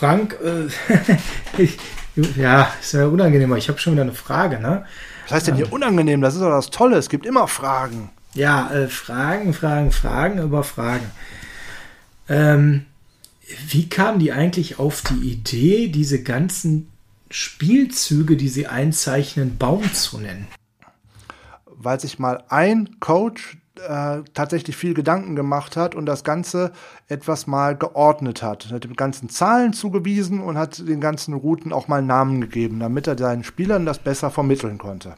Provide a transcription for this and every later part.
Frank, äh, ich, ja, ist ja unangenehm, aber ich habe schon wieder eine Frage, ne? Was heißt denn hier unangenehm? Das ist doch das Tolle. Es gibt immer Fragen. Ja, äh, Fragen, Fragen, Fragen über Fragen. Ähm, wie kamen die eigentlich auf die Idee, diese ganzen Spielzüge, die sie einzeichnen, Baum zu nennen? Weil sich mal ein Coach äh, tatsächlich viel Gedanken gemacht hat und das Ganze etwas mal geordnet hat. Er hat dem ganzen Zahlen zugewiesen und hat den ganzen Routen auch mal Namen gegeben, damit er seinen Spielern das besser vermitteln konnte.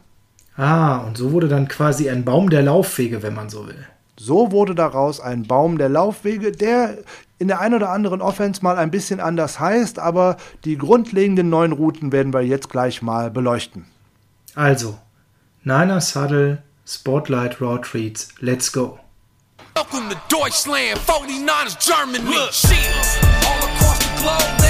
Ah, und so wurde dann quasi ein Baum der Laufwege, wenn man so will. So wurde daraus ein Baum der Laufwege, der in der einen oder anderen Offense mal ein bisschen anders heißt, aber die grundlegenden neuen Routen werden wir jetzt gleich mal beleuchten. Also, Niners Huddle, Spotlight Raw Treats, let's go. Welcome to Deutschland, 49ers Germany. Look. all across the globe,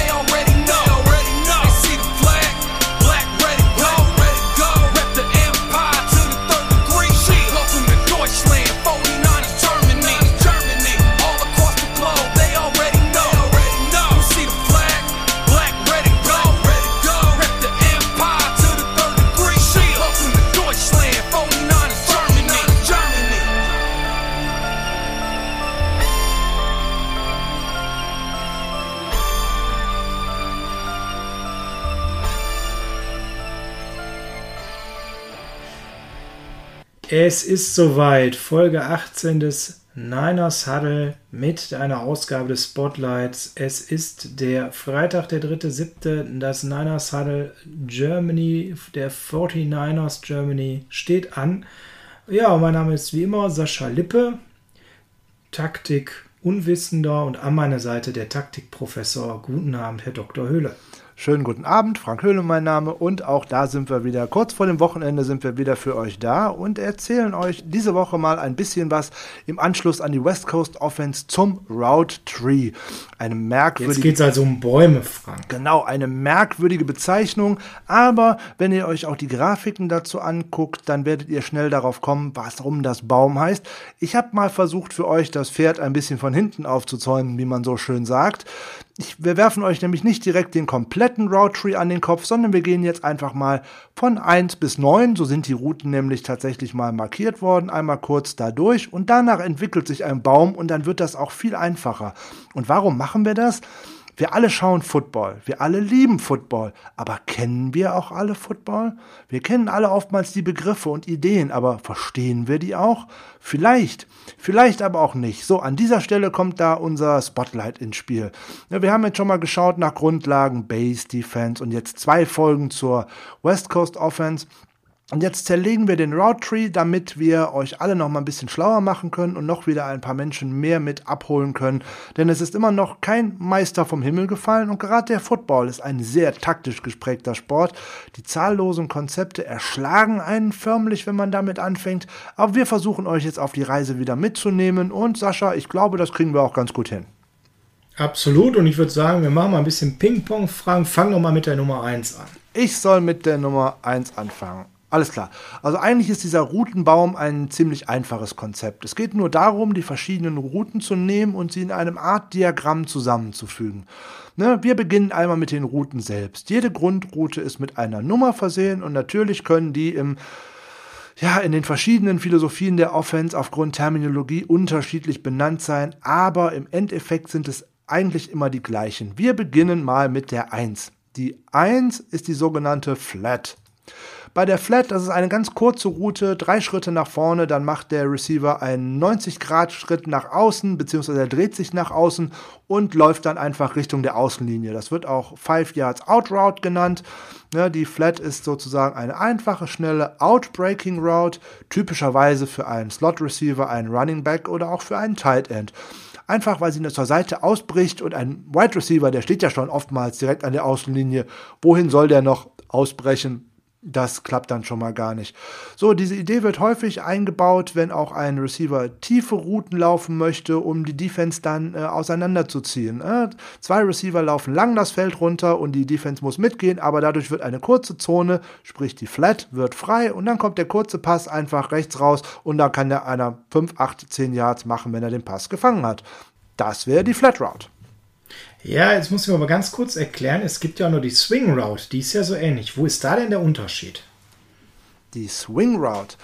Es ist soweit, Folge 18 des Niners Huddle mit einer Ausgabe des Spotlights. Es ist der Freitag, der 3.7. Das Niners Huddle Germany, der 49ers Germany steht an. Ja, mein Name ist wie immer Sascha Lippe, Taktik Unwissender und an meiner Seite der Taktikprofessor. Guten Abend, Herr Dr. Höhle. Schönen guten Abend, Frank Höhle mein Name und auch da sind wir wieder. Kurz vor dem Wochenende sind wir wieder für euch da und erzählen euch diese Woche mal ein bisschen was im Anschluss an die West Coast Offense zum Route Tree. Eine merkwürdige. Jetzt geht es also um Bäume, Frank. Genau, eine merkwürdige Bezeichnung, aber wenn ihr euch auch die Grafiken dazu anguckt, dann werdet ihr schnell darauf kommen, warum das Baum heißt. Ich habe mal versucht für euch das Pferd ein bisschen von hinten aufzuzäumen, wie man so schön sagt. Ich, wir werfen euch nämlich nicht direkt den kompletten Route Tree an den Kopf, sondern wir gehen jetzt einfach mal von 1 bis 9. So sind die Routen nämlich tatsächlich mal markiert worden. Einmal kurz da durch und danach entwickelt sich ein Baum und dann wird das auch viel einfacher. Und warum machen wir das? Wir alle schauen Football, wir alle lieben Football, aber kennen wir auch alle Football? Wir kennen alle oftmals die Begriffe und Ideen, aber verstehen wir die auch? Vielleicht, vielleicht aber auch nicht. So, an dieser Stelle kommt da unser Spotlight ins Spiel. Ja, wir haben jetzt schon mal geschaut nach Grundlagen, Base Defense und jetzt zwei Folgen zur West Coast Offense. Und jetzt zerlegen wir den Route Tree, damit wir euch alle noch mal ein bisschen schlauer machen können und noch wieder ein paar Menschen mehr mit abholen können. Denn es ist immer noch kein Meister vom Himmel gefallen und gerade der Football ist ein sehr taktisch gesprägter Sport. Die zahllosen Konzepte erschlagen einen förmlich, wenn man damit anfängt. Aber wir versuchen euch jetzt auf die Reise wieder mitzunehmen und Sascha, ich glaube, das kriegen wir auch ganz gut hin. Absolut und ich würde sagen, wir machen mal ein bisschen Ping-Pong. Fragen, fang doch mal mit der Nummer 1 an. Ich soll mit der Nummer 1 anfangen. Alles klar. Also eigentlich ist dieser Routenbaum ein ziemlich einfaches Konzept. Es geht nur darum, die verschiedenen Routen zu nehmen und sie in einem Art Diagramm zusammenzufügen. Ne, wir beginnen einmal mit den Routen selbst. Jede Grundroute ist mit einer Nummer versehen und natürlich können die im ja, in den verschiedenen Philosophien der Offense aufgrund Terminologie unterschiedlich benannt sein, aber im Endeffekt sind es eigentlich immer die gleichen. Wir beginnen mal mit der 1. Die 1 ist die sogenannte Flat. Bei der Flat, das ist eine ganz kurze Route, drei Schritte nach vorne, dann macht der Receiver einen 90-Grad-Schritt nach außen, beziehungsweise er dreht sich nach außen und läuft dann einfach Richtung der Außenlinie. Das wird auch Five Yards Out Route genannt. Ja, die Flat ist sozusagen eine einfache, schnelle Outbreaking Route, typischerweise für einen Slot Receiver, einen Running Back oder auch für einen Tight End einfach weil sie nur zur Seite ausbricht und ein Wide Receiver, der steht ja schon oftmals direkt an der Außenlinie. Wohin soll der noch ausbrechen? Das klappt dann schon mal gar nicht. So, diese Idee wird häufig eingebaut, wenn auch ein Receiver tiefe Routen laufen möchte, um die Defense dann äh, auseinanderzuziehen. Äh, zwei Receiver laufen lang das Feld runter und die Defense muss mitgehen, aber dadurch wird eine kurze Zone, sprich die Flat, wird frei und dann kommt der kurze Pass einfach rechts raus und dann kann der einer 5, 8, 10 Yards machen, wenn er den Pass gefangen hat. Das wäre die Flat Route. Ja, jetzt muss ich aber ganz kurz erklären, es gibt ja nur die Swing Route, die ist ja so ähnlich. Wo ist da denn der Unterschied? Die Swing Route,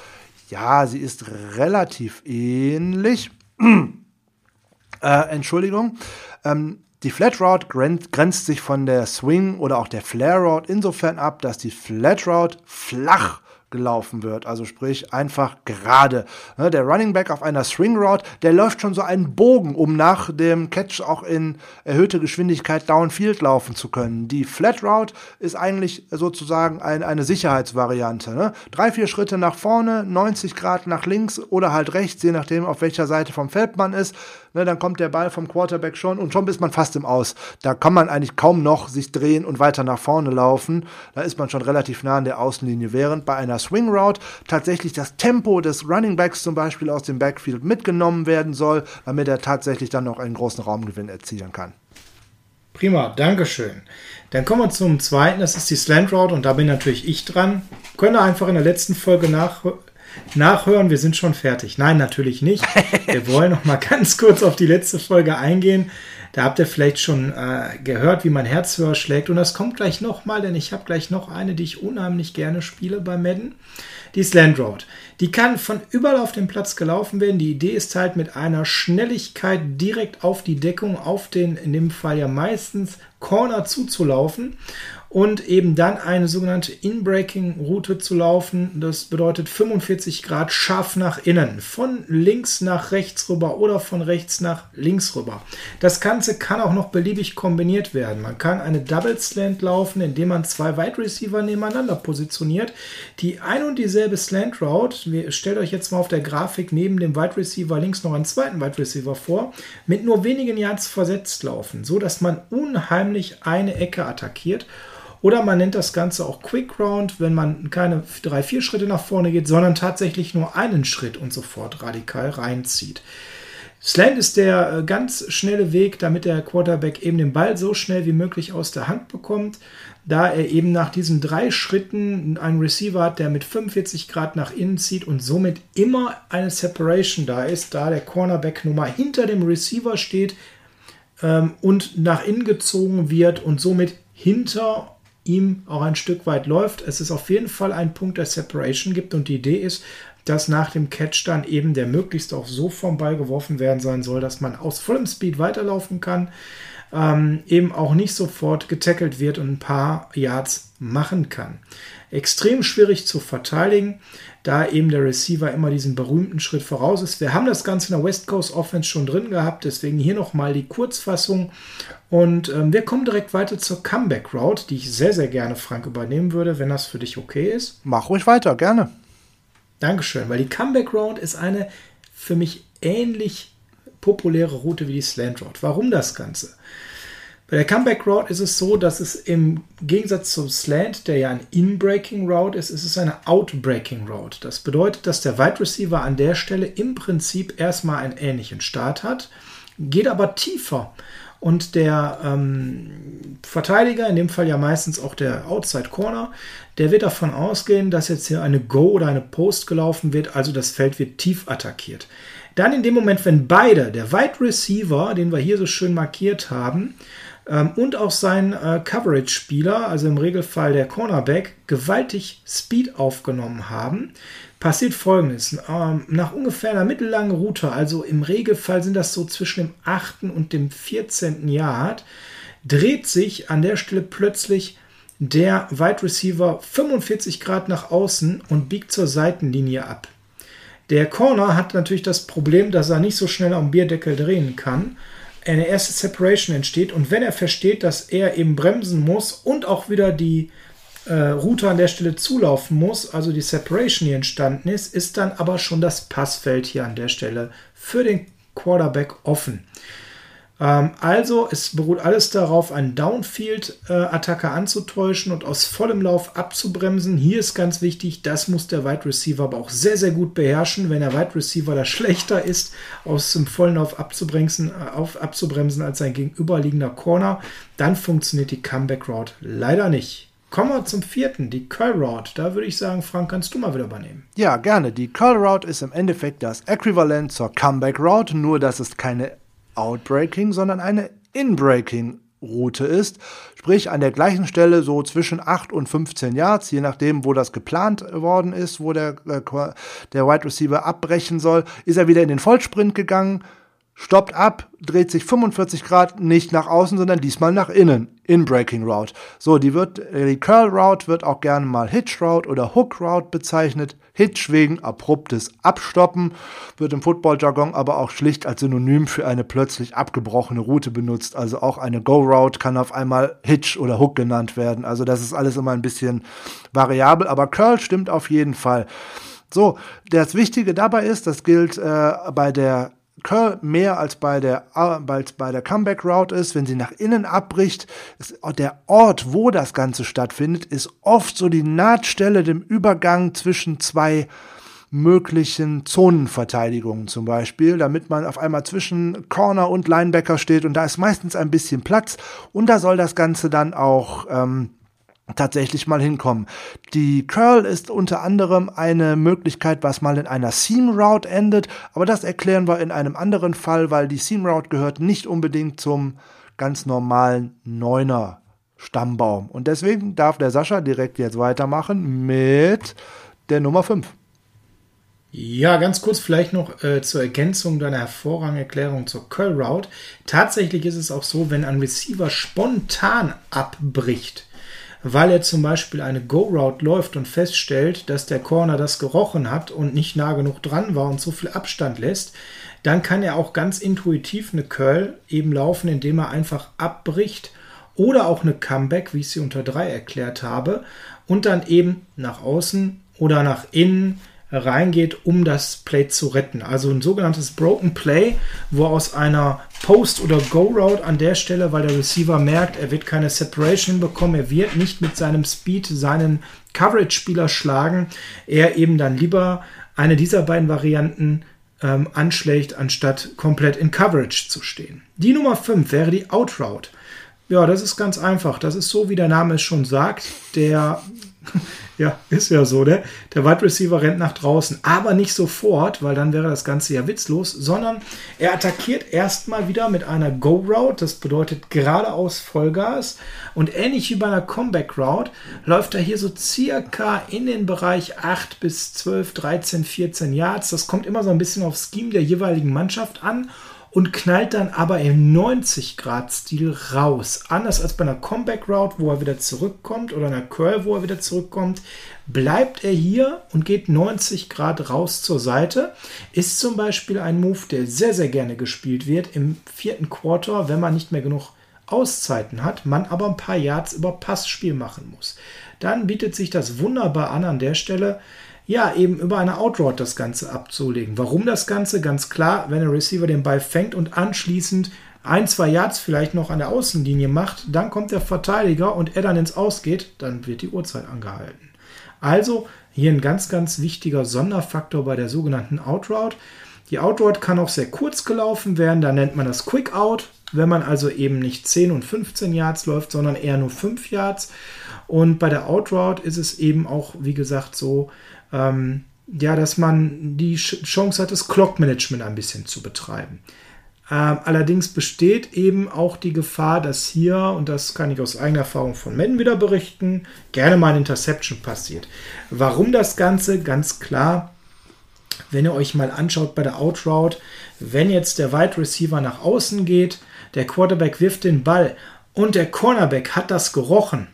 ja, sie ist relativ ähnlich. äh, Entschuldigung. Ähm, die Flat Route grenzt sich von der Swing oder auch der Flare Route insofern ab, dass die Flat Route flach gelaufen wird. Also sprich einfach gerade. Ne, der Running Back auf einer Swing Route, der läuft schon so einen Bogen, um nach dem Catch auch in erhöhte Geschwindigkeit downfield laufen zu können. Die Flat Route ist eigentlich sozusagen ein, eine Sicherheitsvariante. Ne? Drei, vier Schritte nach vorne, 90 Grad nach links oder halt rechts, je nachdem auf welcher Seite vom Feld man ist ne, dann kommt der Ball vom Quarterback schon und schon ist man fast im Aus. Da kann man eigentlich kaum noch sich drehen und weiter nach vorne laufen. Da ist man schon relativ nah an der Außenlinie. Während bei einer Swing Route tatsächlich das Tempo des Running Backs zum Beispiel aus dem Backfield mitgenommen werden soll, damit er tatsächlich dann noch einen großen Raumgewinn erzielen kann. Prima, Dankeschön. Dann kommen wir zum zweiten, das ist die Slant Route und da bin natürlich ich dran. Könnt ihr einfach in der letzten Folge nach, nachhören, wir sind schon fertig. Nein, natürlich nicht. Wir wollen noch mal ganz kurz auf die letzte Folge eingehen. Da habt ihr vielleicht schon äh, gehört, wie mein Herz höher schlägt. Und das kommt gleich noch mal, denn ich habe gleich noch eine, die ich unheimlich gerne spiele bei Madden. Die Slant Road. Die kann von überall auf dem Platz gelaufen werden. Die Idee ist halt mit einer Schnelligkeit direkt auf die Deckung, auf den, in dem Fall ja meistens Corner zuzulaufen und eben dann eine sogenannte In-Breaking-Route zu laufen. Das bedeutet 45 Grad scharf nach innen, von links nach rechts rüber oder von rechts nach links rüber. Das Ganze kann auch noch beliebig kombiniert werden. Man kann eine Double Slant laufen, indem man zwei Wide Receiver nebeneinander positioniert, die ein und dieselbe Slant Route. Stellt euch jetzt mal auf der Grafik neben dem Wide Receiver links noch einen zweiten Wide Receiver vor, mit nur wenigen Yards versetzt laufen, so dass man unheimlich eine Ecke attackiert oder man nennt das Ganze auch Quick Round, wenn man keine drei, vier Schritte nach vorne geht, sondern tatsächlich nur einen Schritt und sofort radikal reinzieht. Slant ist der äh, ganz schnelle Weg, damit der Quarterback eben den Ball so schnell wie möglich aus der Hand bekommt, da er eben nach diesen drei Schritten einen Receiver hat, der mit 45 Grad nach innen zieht und somit immer eine Separation da ist, da der Cornerback Nummer hinter dem Receiver steht ähm, und nach innen gezogen wird und somit hinter ihm auch ein Stück weit läuft. Es ist auf jeden Fall ein Punkt der Separation gibt und die Idee ist, dass nach dem Catch dann eben der möglichst auch so vom Ball geworfen werden sein soll, dass man aus vollem Speed weiterlaufen kann, ähm, eben auch nicht sofort getackelt wird und ein paar Yards machen kann. Extrem schwierig zu verteidigen da eben der Receiver immer diesen berühmten Schritt voraus ist. Wir haben das Ganze in der West Coast Offense schon drin gehabt, deswegen hier nochmal die Kurzfassung. Und ähm, wir kommen direkt weiter zur Comeback Route, die ich sehr, sehr gerne, Frank, übernehmen würde, wenn das für dich okay ist. Mach ruhig weiter, gerne. Dankeschön, weil die Comeback Route ist eine für mich ähnlich populäre Route wie die Slant Route. Warum das Ganze? Bei der Comeback Route ist es so, dass es im Gegensatz zum Slant, der ja ein In-Breaking Route ist, ist es eine Out-Breaking Route. Das bedeutet, dass der Wide Receiver an der Stelle im Prinzip erstmal einen ähnlichen Start hat, geht aber tiefer. Und der ähm, Verteidiger, in dem Fall ja meistens auch der Outside Corner, der wird davon ausgehen, dass jetzt hier eine Go oder eine Post gelaufen wird, also das Feld wird tief attackiert. Dann in dem Moment, wenn beide, der Wide Receiver, den wir hier so schön markiert haben, ähm, und auch sein äh, Coverage-Spieler, also im Regelfall der Cornerback, gewaltig Speed aufgenommen haben, passiert folgendes. Ähm, nach ungefähr einer mittellangen Route, also im Regelfall sind das so zwischen dem 8. und dem 14. Yard, dreht sich an der Stelle plötzlich der Wide Receiver 45 Grad nach außen und biegt zur Seitenlinie ab. Der Corner hat natürlich das Problem, dass er nicht so schnell am Bierdeckel drehen kann eine erste Separation entsteht und wenn er versteht, dass er eben bremsen muss und auch wieder die äh, Route an der Stelle zulaufen muss, also die Separation hier entstanden ist, ist dann aber schon das Passfeld hier an der Stelle für den Quarterback offen. Ähm, also es beruht alles darauf, einen Downfield-Attacke anzutäuschen und aus vollem Lauf abzubremsen. Hier ist ganz wichtig, das muss der Wide Receiver aber auch sehr, sehr gut beherrschen. Wenn der Wide Receiver da schlechter ist, aus dem vollen Lauf abzubremsen, äh, auf, abzubremsen als sein gegenüberliegender Corner, dann funktioniert die Comeback Route leider nicht. Kommen wir zum vierten, die Curl Route. Da würde ich sagen, Frank, kannst du mal wieder übernehmen. Ja, gerne. Die Curl Route ist im Endeffekt das Äquivalent zur Comeback Route, nur dass es keine Outbreaking, sondern eine Inbreaking Route ist. Sprich, an der gleichen Stelle so zwischen 8 und 15 Yards, je nachdem, wo das geplant worden ist, wo der, äh, der Wide Receiver abbrechen soll, ist er wieder in den Vollsprint gegangen, stoppt ab, dreht sich 45 Grad nicht nach außen, sondern diesmal nach innen, in Breaking Route. So, die wird, die Curl Route wird auch gerne mal Hitch Route oder Hook Route bezeichnet. Hitch wegen abruptes Abstoppen, wird im Football-Jargon aber auch schlicht als Synonym für eine plötzlich abgebrochene Route benutzt. Also auch eine Go-Route kann auf einmal Hitch oder Hook genannt werden. Also das ist alles immer ein bisschen variabel, aber Curl stimmt auf jeden Fall. So, das Wichtige dabei ist, das gilt äh, bei der Curl mehr als bei der, als bei der Comeback Route ist, wenn sie nach innen abbricht, ist der Ort, wo das Ganze stattfindet, ist oft so die Nahtstelle dem Übergang zwischen zwei möglichen Zonenverteidigungen zum Beispiel, damit man auf einmal zwischen Corner und Linebacker steht und da ist meistens ein bisschen Platz. Und da soll das Ganze dann auch ähm, tatsächlich mal hinkommen. Die Curl ist unter anderem eine Möglichkeit, was mal in einer Seam Route endet, aber das erklären wir in einem anderen Fall, weil die Seam Route gehört nicht unbedingt zum ganz normalen Neuner Stammbaum. Und deswegen darf der Sascha direkt jetzt weitermachen mit der Nummer 5. Ja, ganz kurz vielleicht noch äh, zur Ergänzung deiner hervorragenden Erklärung zur Curl Route. Tatsächlich ist es auch so, wenn ein Receiver spontan abbricht, weil er zum Beispiel eine Go-Route läuft und feststellt, dass der Corner das gerochen hat und nicht nah genug dran war und so viel Abstand lässt, dann kann er auch ganz intuitiv eine Curl eben laufen, indem er einfach abbricht oder auch eine Comeback, wie ich sie unter 3 erklärt habe, und dann eben nach außen oder nach innen reingeht, um das Play zu retten. Also ein sogenanntes Broken Play, wo aus einer Post- oder Go-Route an der Stelle, weil der Receiver merkt, er wird keine Separation bekommen, er wird nicht mit seinem Speed seinen Coverage-Spieler schlagen, er eben dann lieber eine dieser beiden Varianten ähm, anschlägt, anstatt komplett in Coverage zu stehen. Die Nummer 5 wäre die Out-Route. Ja, das ist ganz einfach. Das ist so, wie der Name es schon sagt. Der ja, ist ja so, ne? Der Wide Receiver rennt nach draußen, aber nicht sofort, weil dann wäre das Ganze ja witzlos, sondern er attackiert erstmal wieder mit einer Go-Route, das bedeutet geradeaus Vollgas. Und ähnlich wie bei einer Comeback-Route läuft er hier so circa in den Bereich 8 bis 12, 13, 14 Yards. Das kommt immer so ein bisschen aufs Scheme der jeweiligen Mannschaft an und knallt dann aber im 90-Grad-Stil raus. Anders als bei einer Comeback-Route, wo er wieder zurückkommt, oder einer Curl, wo er wieder zurückkommt, bleibt er hier und geht 90 Grad raus zur Seite. Ist zum Beispiel ein Move, der sehr, sehr gerne gespielt wird im vierten Quarter, wenn man nicht mehr genug Auszeiten hat, man aber ein paar Yards über Passspiel machen muss. Dann bietet sich das wunderbar an an der Stelle, ja, eben über eine Outroute das Ganze abzulegen. Warum das Ganze? Ganz klar, wenn der Receiver den Ball fängt und anschließend ein, zwei Yards vielleicht noch an der Außenlinie macht, dann kommt der Verteidiger und er dann ins Ausgeht, dann wird die Uhrzeit angehalten. Also hier ein ganz, ganz wichtiger Sonderfaktor bei der sogenannten Outroute. Die Outroute kann auch sehr kurz gelaufen werden, da nennt man das Quick Out, wenn man also eben nicht 10 und 15 Yards läuft, sondern eher nur 5 Yards. Und bei der Outroute ist es eben auch, wie gesagt, so, ähm, ja, dass man die Chance hat, das Clock-Management ein bisschen zu betreiben. Ähm, allerdings besteht eben auch die Gefahr, dass hier, und das kann ich aus eigener Erfahrung von Madden wieder berichten, gerne mal ein Interception passiert. Warum das Ganze? Ganz klar, wenn ihr euch mal anschaut bei der Outroute, wenn jetzt der Wide Receiver nach außen geht, der Quarterback wirft den Ball und der Cornerback hat das gerochen,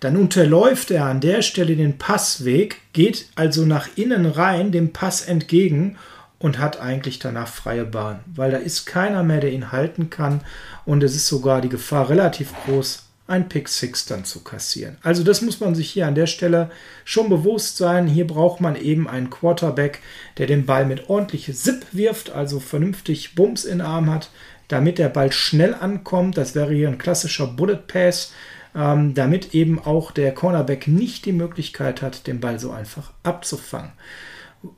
dann unterläuft er an der Stelle den Passweg, geht also nach innen rein dem Pass entgegen und hat eigentlich danach freie Bahn, weil da ist keiner mehr, der ihn halten kann und es ist sogar die Gefahr relativ groß, ein Pick Six dann zu kassieren. Also das muss man sich hier an der Stelle schon bewusst sein. Hier braucht man eben einen Quarterback, der den Ball mit ordentlich Zip wirft, also vernünftig Bums in den Arm hat, damit der Ball schnell ankommt. Das wäre hier ein klassischer Bullet Pass ähm, damit eben auch der Cornerback nicht die Möglichkeit hat, den Ball so einfach abzufangen.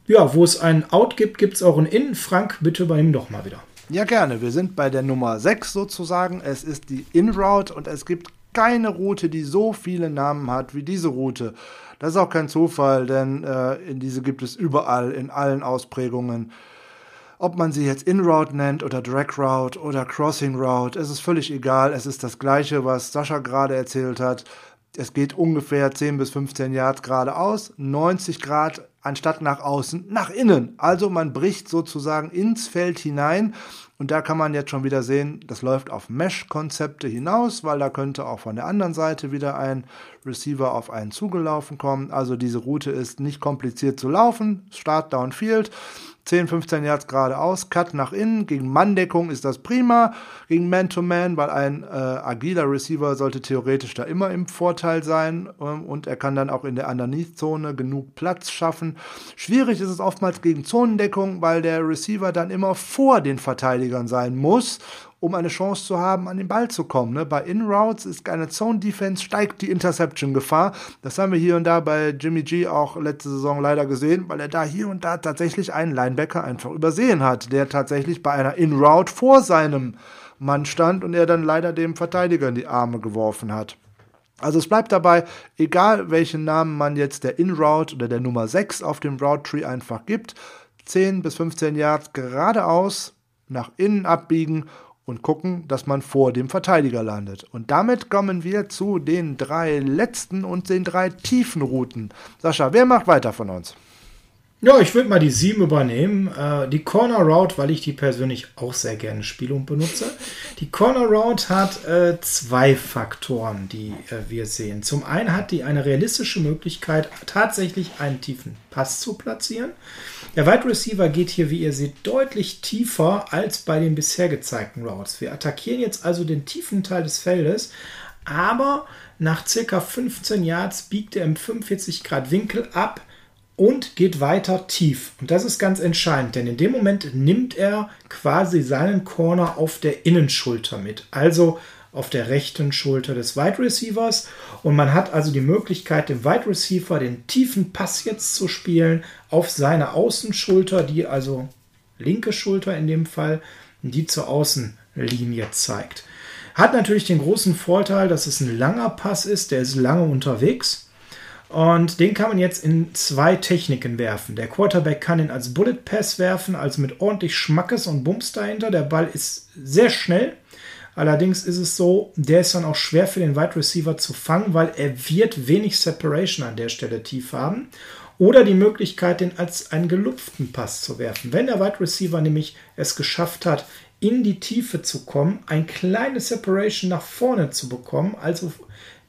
Ja, wo es einen Out gibt, gibt es auch einen In. Frank, bitte übernimm doch mal wieder. Ja, gerne. Wir sind bei der Nummer 6 sozusagen. Es ist die In-Route und es gibt keine Route, die so viele Namen hat wie diese Route. Das ist auch kein Zufall, denn äh, diese gibt es überall, in allen Ausprägungen. Ob man sie jetzt In-Route nennt oder Drag Route oder Crossing Route, es ist völlig egal. Es ist das Gleiche, was Sascha gerade erzählt hat. Es geht ungefähr 10 bis 15 Yards geradeaus, 90 Grad anstatt nach außen, nach innen. Also man bricht sozusagen ins Feld hinein. Und da kann man jetzt schon wieder sehen, das läuft auf Mesh-Konzepte hinaus, weil da könnte auch von der anderen Seite wieder ein Receiver auf einen zugelaufen kommen. Also diese Route ist nicht kompliziert zu laufen. Start Downfield. 10, 15 Yards geradeaus, Cut nach innen. Gegen Manndeckung ist das prima. Gegen Man-to-Man, -Man, weil ein äh, agiler Receiver sollte theoretisch da immer im Vorteil sein ähm, und er kann dann auch in der Underneath-Zone genug Platz schaffen. Schwierig ist es oftmals gegen Zonendeckung, weil der Receiver dann immer vor den Verteidigern sein muss um eine Chance zu haben, an den Ball zu kommen. Ne? Bei In-Routes ist eine Zone-Defense, steigt die Interception-Gefahr. Das haben wir hier und da bei Jimmy G auch letzte Saison leider gesehen, weil er da hier und da tatsächlich einen Linebacker einfach übersehen hat, der tatsächlich bei einer In-Route vor seinem Mann stand und er dann leider dem Verteidiger in die Arme geworfen hat. Also es bleibt dabei, egal welchen Namen man jetzt der In-Route oder der Nummer 6 auf dem Route Tree einfach gibt, 10 bis 15 Yards geradeaus nach innen abbiegen und gucken, dass man vor dem Verteidiger landet. Und damit kommen wir zu den drei letzten und den drei tiefen Routen. Sascha, wer macht weiter von uns? Ja, ich würde mal die sieben übernehmen. Äh, die Corner Route, weil ich die persönlich auch sehr gerne spiele und benutze. Die Corner Route hat äh, zwei Faktoren, die äh, wir sehen. Zum einen hat die eine realistische Möglichkeit, tatsächlich einen tiefen Pass zu platzieren. Der Wide Receiver geht hier, wie ihr seht, deutlich tiefer als bei den bisher gezeigten Routes. Wir attackieren jetzt also den tiefen Teil des Feldes, aber nach circa 15 Yards biegt er im 45 Grad Winkel ab und geht weiter tief. Und das ist ganz entscheidend, denn in dem Moment nimmt er quasi seinen Corner auf der Innenschulter mit. Also auf der rechten Schulter des Wide Receivers. Und man hat also die Möglichkeit, dem Wide Receiver den tiefen Pass jetzt zu spielen auf seine Außenschulter, die also linke Schulter in dem Fall, die zur Außenlinie zeigt. Hat natürlich den großen Vorteil, dass es ein langer Pass ist, der ist lange unterwegs. Und den kann man jetzt in zwei Techniken werfen. Der Quarterback kann ihn als Bullet Pass werfen, also mit ordentlich Schmackes und Bums dahinter. Der Ball ist sehr schnell Allerdings ist es so, der ist dann auch schwer für den Wide Receiver zu fangen, weil er wird wenig Separation an der Stelle tief haben. Oder die Möglichkeit, den als einen gelupften Pass zu werfen. Wenn der Wide Receiver nämlich es geschafft hat, in die Tiefe zu kommen, ein kleines Separation nach vorne zu bekommen, also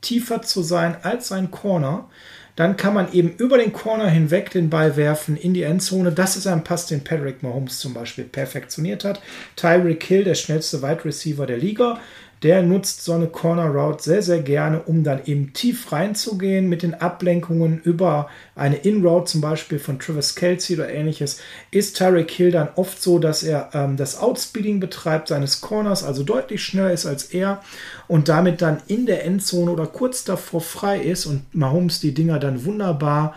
tiefer zu sein als sein Corner, dann kann man eben über den Corner hinweg den Ball werfen in die Endzone. Das ist ein Pass, den Patrick Mahomes zum Beispiel perfektioniert hat. Tyreek Hill, der schnellste Wide Receiver der Liga, der nutzt so eine Corner Route sehr, sehr gerne, um dann eben tief reinzugehen mit den Ablenkungen über eine In-Route zum Beispiel von Travis Kelsey oder ähnliches. Ist Tyreek Hill dann oft so, dass er ähm, das Outspeeding betreibt seines Corners, also deutlich schneller ist als er und damit dann in der Endzone oder kurz davor frei ist und Mahomes die Dinger dann wunderbar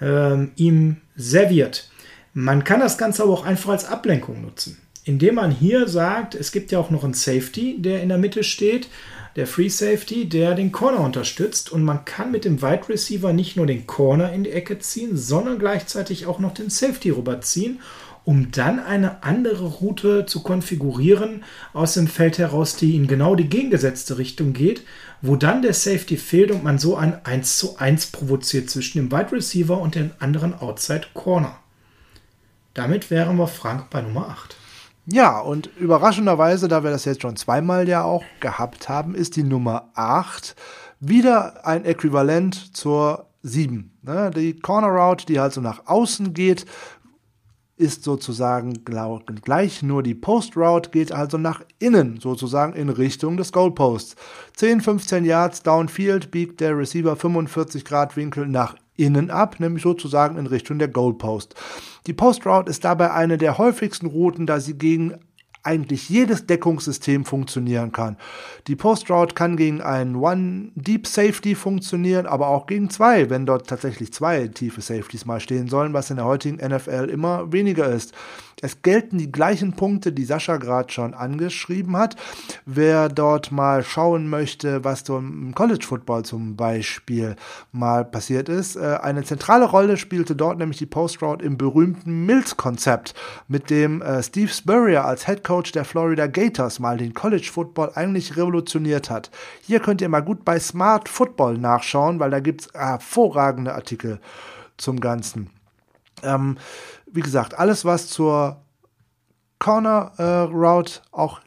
ähm, ihm serviert. Man kann das Ganze aber auch einfach als Ablenkung nutzen indem man hier sagt, es gibt ja auch noch einen Safety, der in der Mitte steht, der Free Safety, der den Corner unterstützt und man kann mit dem Wide Receiver nicht nur den Corner in die Ecke ziehen, sondern gleichzeitig auch noch den Safety rüberziehen, um dann eine andere Route zu konfigurieren aus dem Feld heraus, die in genau die gegengesetzte Richtung geht, wo dann der Safety fehlt und man so ein 1 zu 1 provoziert zwischen dem Wide Receiver und den anderen Outside Corner. Damit wären wir Frank bei Nummer 8. Ja, und überraschenderweise, da wir das jetzt schon zweimal ja auch gehabt haben, ist die Nummer 8 wieder ein Äquivalent zur 7. Ne? Die Corner Route, die also nach außen geht, ist sozusagen gleich, nur die Post Route geht also nach innen, sozusagen in Richtung des Goalposts. 10, 15 Yards downfield biegt der Receiver 45 Grad Winkel nach innen ab, nämlich sozusagen in Richtung der Goalpost. Die Post Route ist dabei eine der häufigsten Routen, da sie gegen eigentlich jedes Deckungssystem funktionieren kann. Die Post Route kann gegen einen One Deep Safety funktionieren, aber auch gegen zwei, wenn dort tatsächlich zwei tiefe Safeties mal stehen sollen, was in der heutigen NFL immer weniger ist. Es gelten die gleichen Punkte, die Sascha gerade schon angeschrieben hat. Wer dort mal schauen möchte, was so im College Football zum Beispiel mal passiert ist, äh, eine zentrale Rolle spielte dort nämlich die Post Route im berühmten Mills-Konzept, mit dem äh, Steve Spurrier als Head Coach der Florida Gators mal den College Football eigentlich revolutioniert hat. Hier könnt ihr mal gut bei Smart Football nachschauen, weil da gibt's hervorragende Artikel zum Ganzen. Ähm, wie gesagt, alles, was zur Corner äh, Route auch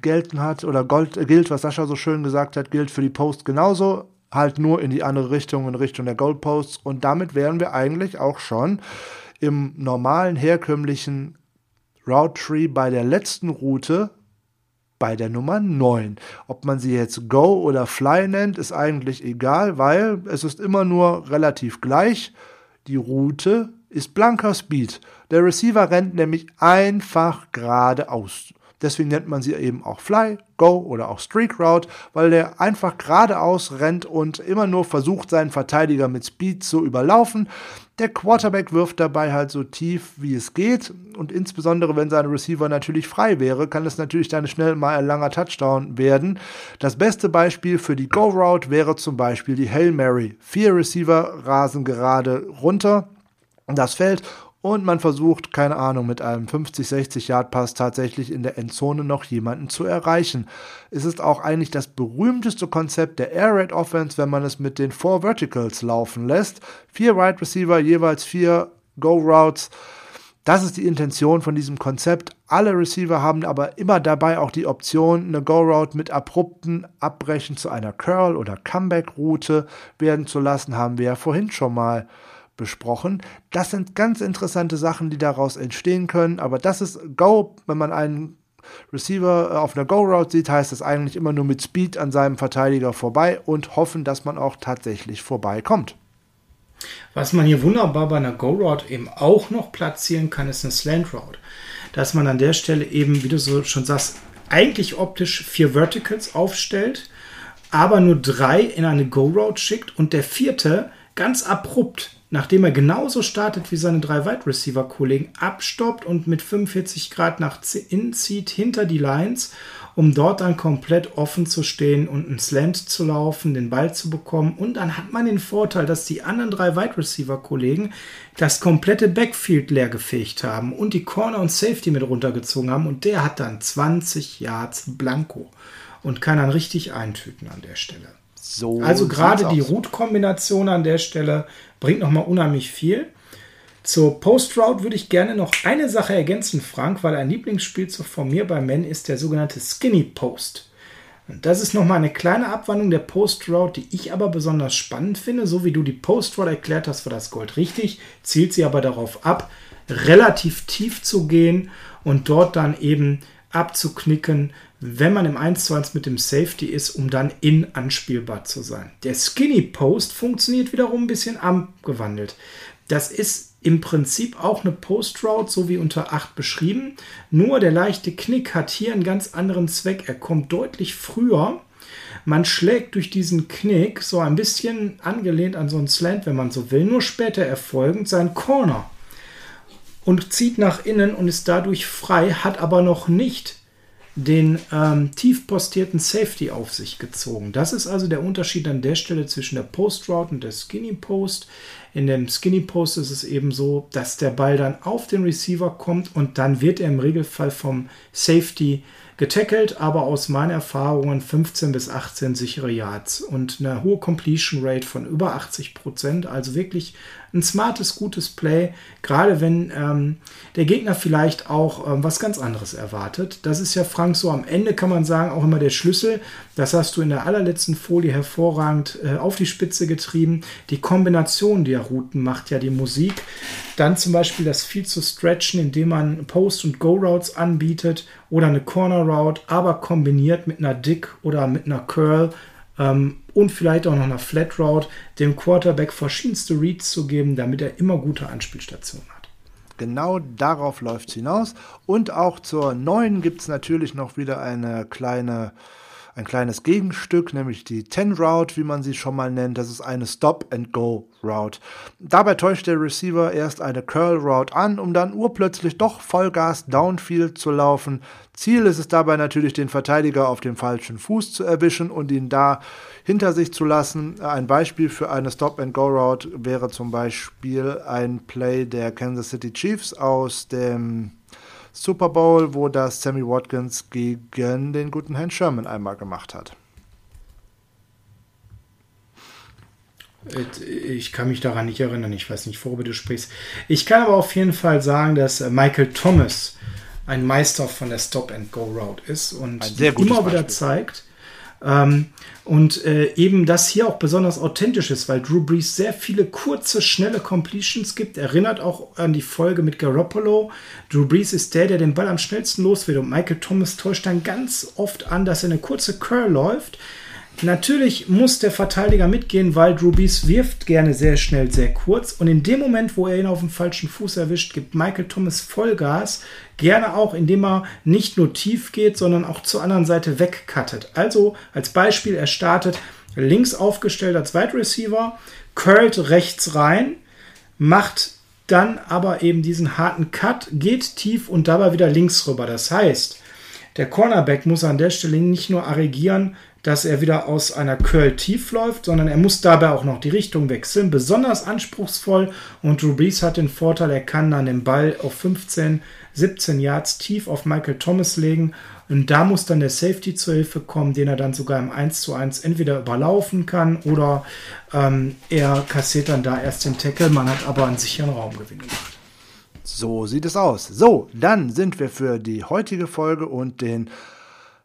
gelten hat oder Gold, äh, gilt, was Sascha so schön gesagt hat, gilt für die Post genauso, halt nur in die andere Richtung, in Richtung der Goalposts. Und damit wären wir eigentlich auch schon im normalen, herkömmlichen Route Tree bei der letzten Route bei der Nummer 9. Ob man sie jetzt Go oder Fly nennt, ist eigentlich egal, weil es ist immer nur relativ gleich. Die Route ist blanker Speed. Der Receiver rennt nämlich einfach geradeaus. Deswegen nennt man sie eben auch Fly, Go oder auch Streak Route, weil der einfach geradeaus rennt und immer nur versucht, seinen Verteidiger mit Speed zu überlaufen. Der Quarterback wirft dabei halt so tief, wie es geht. Und insbesondere, wenn sein Receiver natürlich frei wäre, kann es natürlich dann schnell mal ein langer Touchdown werden. Das beste Beispiel für die Go Route wäre zum Beispiel die Hail Mary. Vier Receiver rasen gerade runter das Feld und man versucht, keine Ahnung, mit einem 50, 60 Yard Pass tatsächlich in der Endzone noch jemanden zu erreichen. Es ist auch eigentlich das berühmteste Konzept der Air Raid Offense, wenn man es mit den Four Verticals laufen lässt. Vier Wide Receiver, jeweils vier Go Routes. Das ist die Intention von diesem Konzept. Alle Receiver haben aber immer dabei auch die Option, eine Go-Route mit abrupten Abbrechen zu einer Curl- oder Comeback-Route werden zu lassen, haben wir ja vorhin schon mal besprochen. Das sind ganz interessante Sachen, die daraus entstehen können, aber das ist Go, wenn man einen Receiver äh, auf einer Go-Route sieht, heißt das eigentlich immer nur mit Speed an seinem Verteidiger vorbei und hoffen, dass man auch tatsächlich vorbeikommt. Was man hier wunderbar bei einer Go-Route eben auch noch platzieren kann, ist eine Slant-Route. Dass man an der Stelle eben, wie du so schon sagst, eigentlich optisch vier Verticals aufstellt, aber nur drei in eine Go-Route schickt und der vierte ganz abrupt nachdem er genauso startet wie seine drei Wide Receiver Kollegen, abstoppt und mit 45 Grad nach innen zieht hinter die Lines, um dort dann komplett offen zu stehen und einen Slant zu laufen, den Ball zu bekommen. Und dann hat man den Vorteil, dass die anderen drei Wide Receiver Kollegen das komplette Backfield leer gefegt haben und die Corner und Safety mit runtergezogen haben und der hat dann 20 Yards Blanco und kann dann richtig eintüten an der Stelle. So also gerade die Root-Kombination an der Stelle bringt nochmal unheimlich viel. Zur Post-Route würde ich gerne noch eine Sache ergänzen, Frank, weil ein Lieblingsspielzug von mir bei Men ist der sogenannte Skinny Post. Und das ist nochmal eine kleine Abwandlung der Post-Route, die ich aber besonders spannend finde. So wie du die Post-Route erklärt hast, war das Gold richtig, zielt sie aber darauf ab, relativ tief zu gehen und dort dann eben abzuknicken, wenn man im 1 zu 1 mit dem Safety ist, um dann in anspielbar zu sein. Der Skinny Post funktioniert wiederum ein bisschen abgewandelt. Das ist im Prinzip auch eine Post Route, so wie unter 8 beschrieben. Nur der leichte Knick hat hier einen ganz anderen Zweck. Er kommt deutlich früher. Man schlägt durch diesen Knick so ein bisschen angelehnt an so einen Slant, wenn man so will, nur später erfolgend seinen Corner und zieht nach innen und ist dadurch frei, hat aber noch nicht den ähm, tief postierten Safety auf sich gezogen. Das ist also der Unterschied an der Stelle zwischen der Post Route und der Skinny Post. In dem Skinny Post ist es eben so, dass der Ball dann auf den Receiver kommt und dann wird er im Regelfall vom Safety getackelt, aber aus meinen Erfahrungen 15 bis 18 sichere Yards und eine hohe Completion Rate von über 80 Prozent. Also wirklich ein smartes, gutes Play, gerade wenn ähm, der Gegner vielleicht auch ähm, was ganz anderes erwartet. Das ist ja, Frank, so am Ende kann man sagen, auch immer der Schlüssel. Das hast du in der allerletzten Folie hervorragend äh, auf die Spitze getrieben. Die Kombination der Routen macht ja die Musik. Dann zum Beispiel das viel zu stretchen, indem man Post- und Go-Routes anbietet oder eine Corner-Route, aber kombiniert mit einer Dick oder mit einer Curl ähm, und vielleicht auch noch einer Flat Route, dem Quarterback verschiedenste Reads zu geben, damit er immer gute Anspielstationen hat. Genau darauf läuft es hinaus. Und auch zur neuen gibt es natürlich noch wieder eine kleine ein kleines Gegenstück, nämlich die 10 Route, wie man sie schon mal nennt. Das ist eine Stop-and-Go-Route. Dabei täuscht der Receiver erst eine Curl-Route an, um dann urplötzlich doch Vollgas Downfield zu laufen. Ziel ist es dabei natürlich, den Verteidiger auf dem falschen Fuß zu erwischen und ihn da hinter sich zu lassen. Ein Beispiel für eine Stop-and-Go-Route wäre zum Beispiel ein Play der Kansas City Chiefs aus dem Super Bowl, wo das Sammy Watkins gegen den guten Herrn Sherman einmal gemacht hat. Ich kann mich daran nicht erinnern, ich weiß nicht, worüber du sprichst. Ich kann aber auf jeden Fall sagen, dass Michael Thomas ein Meister von der Stop-and-Go-Route ist und immer wieder zeigt, ähm, und äh, eben das hier auch besonders authentisch ist, weil Drew Brees sehr viele kurze, schnelle Completions gibt. Erinnert auch an die Folge mit Garoppolo. Drew Brees ist der, der den Ball am schnellsten los wird. Und Michael Thomas täuscht dann ganz oft an, dass er eine kurze Curl läuft. Natürlich muss der Verteidiger mitgehen, weil Drew Brees wirft gerne sehr schnell, sehr kurz. Und in dem Moment, wo er ihn auf dem falschen Fuß erwischt, gibt Michael Thomas Vollgas. Gerne auch, indem er nicht nur tief geht, sondern auch zur anderen Seite wegcuttet. Also als Beispiel, er startet links aufgestellt als Wide Receiver, curlt rechts rein, macht dann aber eben diesen harten Cut, geht tief und dabei wieder links rüber. Das heißt, der Cornerback muss an der Stelle nicht nur agieren, dass er wieder aus einer Curl tief läuft, sondern er muss dabei auch noch die Richtung wechseln. Besonders anspruchsvoll und Drew Brees hat den Vorteil, er kann dann den Ball auf 15, 17 Yards tief auf Michael Thomas legen und da muss dann der Safety zur Hilfe kommen, den er dann sogar im 1 zu 1 entweder überlaufen kann oder ähm, er kassiert dann da erst den Tackle. Man hat aber einen sicheren Raumgewinn gemacht. So sieht es aus. So, dann sind wir für die heutige Folge und den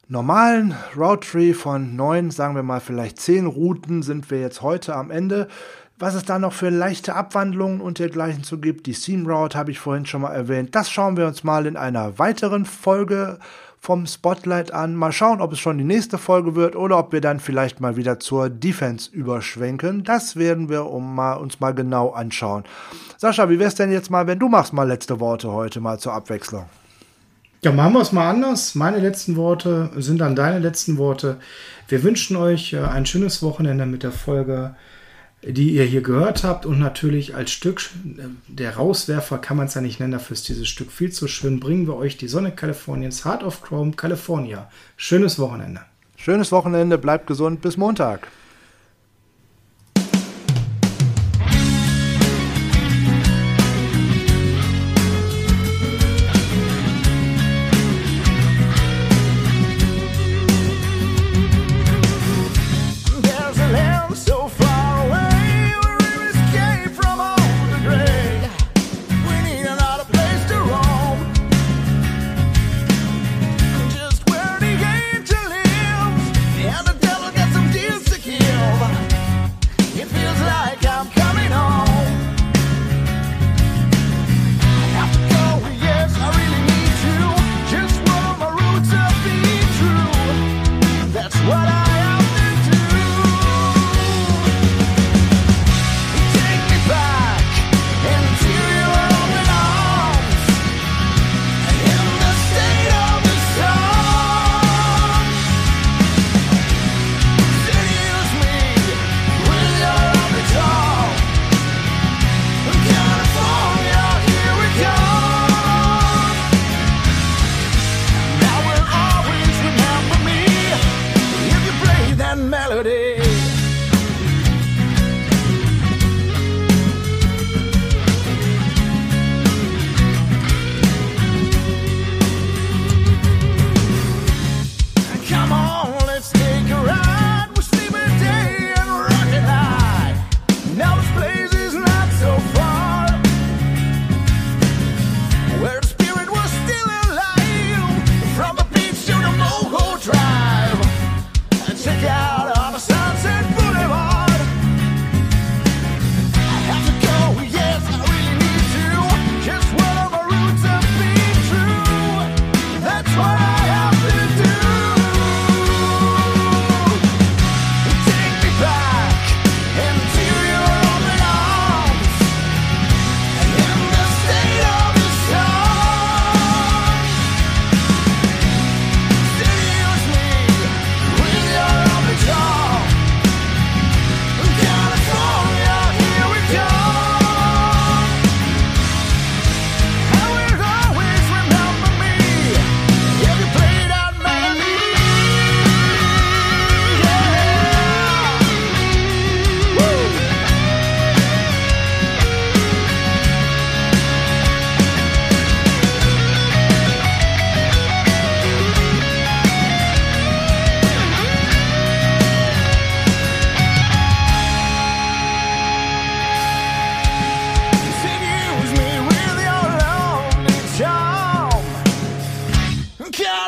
normalen Route von neun, sagen wir mal vielleicht zehn Routen sind wir jetzt heute am Ende. Was es da noch für leichte Abwandlungen und dergleichen zu gibt, die Seam Route habe ich vorhin schon mal erwähnt, das schauen wir uns mal in einer weiteren Folge vom Spotlight an. Mal schauen, ob es schon die nächste Folge wird oder ob wir dann vielleicht mal wieder zur Defense überschwenken. Das werden wir um mal, uns mal genau anschauen. Sascha, wie wär's denn jetzt mal, wenn du machst mal letzte Worte heute mal zur Abwechslung? Ja, machen wir es mal anders. Meine letzten Worte sind dann deine letzten Worte. Wir wünschen euch äh, ein schönes Wochenende mit der Folge, die ihr hier gehört habt. Und natürlich als Stück, äh, der Rauswerfer kann man es ja nicht nennen, dafür ist dieses Stück viel zu schön, bringen wir euch die Sonne Kaliforniens, Heart of Chrome, California. Schönes Wochenende. Schönes Wochenende, bleibt gesund, bis Montag.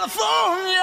California.